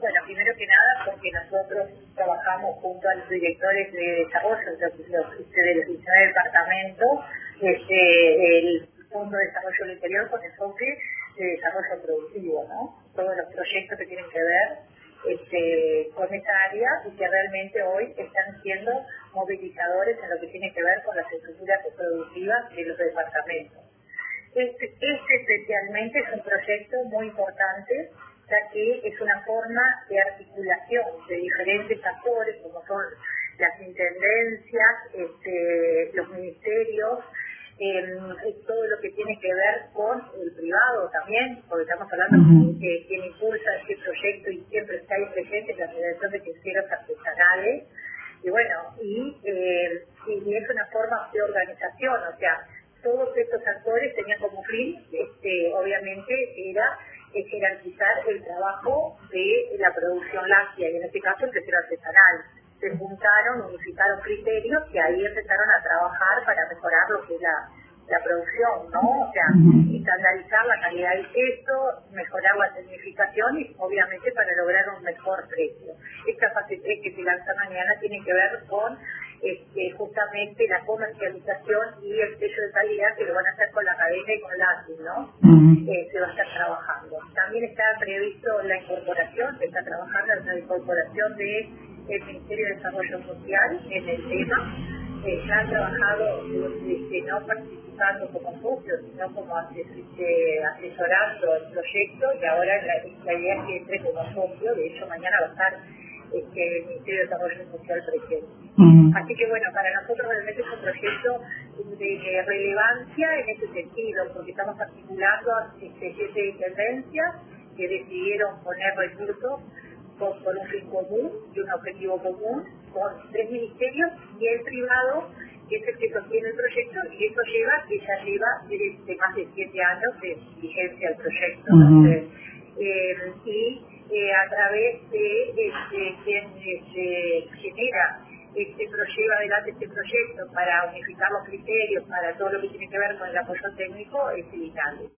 Bueno, primero que nada, porque nosotros trabajamos junto a los directores de desarrollo de los, de los 19 departamentos, el Fondo de Desarrollo Interior con enfoque de desarrollo productivo, ¿no? Todos los proyectos que tienen que ver este, con esa área y que realmente hoy están siendo movilizadores en lo que tiene que ver con las estructuras productivas de los departamentos. Este, este especialmente es un proyecto muy importante ya que es una forma de articulación de diferentes actores, como son las intendencias, este, los ministerios, todo lo que tiene que ver con el privado también, porque estamos hablando de quien impulsa este proyecto y siempre está ahí presente la Federación de Queseros Artesanales. Y bueno, y, eh, y es una forma de organización, o sea, todos estos actores tenían como fin, este, obviamente, era jerarquizar el trabajo de la producción láctea y en este caso el tercero artesanal. Se juntaron, unificaron criterios y ahí empezaron a trabajar para mejorar lo que es la, producción, ¿no? O sea, estandarizar la calidad del queso, mejorar la tecnificación y obviamente para lograr un mejor precio. Esta fase 3 que se lanza mañana tiene que ver con este, justamente la comercialización y el sello de calidad que lo van a hacer con la cadena y con la ¿no? Eh, se va a estar trabajando. También está previsto la incorporación, se está trabajando en la incorporación del Ministerio de Desarrollo Social en el tema. Eh, ya han trabajado este, no participando como socios, sino como este, asesorando el proyecto y ahora la, la idea es que entre como socio, de hecho mañana va a estar este, el Ministerio de Desarrollo Social presente. Así que bueno, para nosotros realmente es un proyecto de relevancia en ese sentido, porque estamos articulando este, siete intendencias que decidieron poner recursos con, un fin común y un objetivo común, con tres ministerios y el privado, que es el que sostiene el proyecto, y eso lleva, que ya lleva de, más de siete años de vigencia el proyecto. Eh, y eh, a través de este, quien este, genera este lleva adelante este proyecto para unificar los criterios, para todo lo que tiene que ver con el apoyo técnico, es vital.